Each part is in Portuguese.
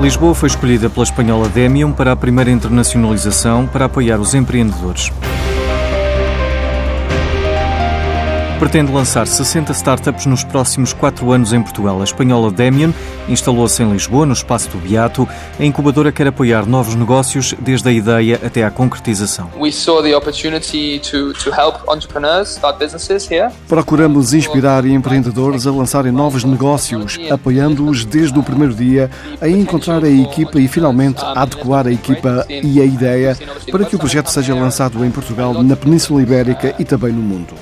Lisboa foi escolhida pela espanhola Demium para a primeira internacionalização para apoiar os empreendedores. Pretende lançar 60 startups nos próximos quatro anos em Portugal. A espanhola Demian instalou-se em Lisboa, no espaço do Beato. A incubadora quer apoiar novos negócios desde a ideia até à concretização. Procuramos inspirar empreendedores a lançarem novos negócios, apoiando-os desde o primeiro dia a encontrar a equipa e finalmente a adequar a equipa e a ideia para que o projeto seja lançado em Portugal, na Península Ibérica e também no mundo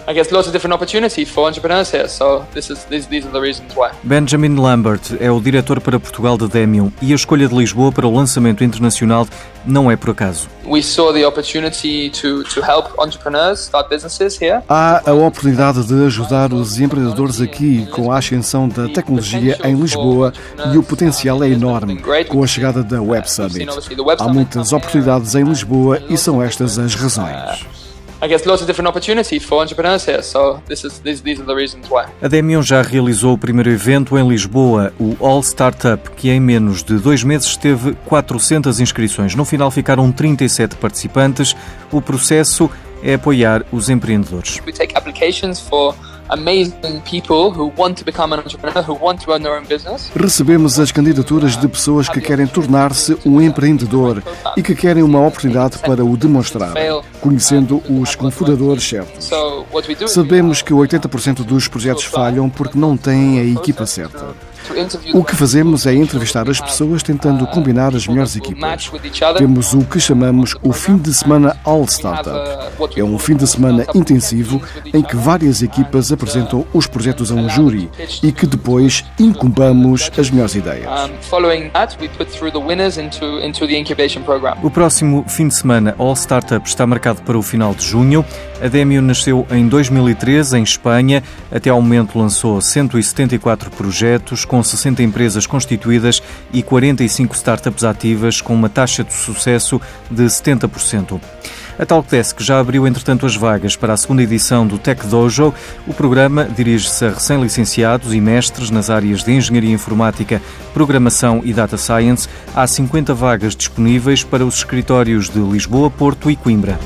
opportunity for entrepreneurs here. So this is these, these are the reasons why. Benjamin Lambert é o diretor para Portugal da Demium e a escolha de Lisboa para o lançamento internacional não é por acaso. We saw the opportunity to to help entrepreneurs start businesses here. Há a oportunidade de ajudar os empreendedores aqui com a ascensão da tecnologia em Lisboa e o potencial é enorme com a chegada da Web Summit. Há muitas oportunidades em Lisboa e são estas as razões. I guess lots of different opportunities for entrepreneurs here. So this is these, these are the reasons why. A Demion já realizou o primeiro evento em Lisboa, o All Startup, que em menos de dois meses teve 400 inscrições. No final ficaram 37 participantes. O processo é apoiar os empreendedores. We take applications for Recebemos as candidaturas de pessoas que querem tornar-se um empreendedor e que querem uma oportunidade para o demonstrar, conhecendo os confundadores certos. Sabemos que 80% dos projetos falham porque não têm a equipa certa. O que fazemos é entrevistar as pessoas tentando combinar as melhores equipas. Temos o que chamamos o fim de semana All Startup. É um fim de semana intensivo em que várias equipas apresentam os projetos a um júri e que depois incubamos as melhores ideias. O próximo fim de semana All Startup está marcado para o final de junho. A Demio nasceu em 2013 em Espanha. Até ao momento lançou 174 projetos com 60 empresas constituídas e 45 startups ativas, com uma taxa de sucesso de 70%. A Talkdesk já abriu, entretanto, as vagas para a segunda edição do Tech Dojo. O programa dirige-se a recém-licenciados e mestres nas áreas de Engenharia Informática, Programação e Data Science. Há 50 vagas disponíveis para os escritórios de Lisboa, Porto e Coimbra.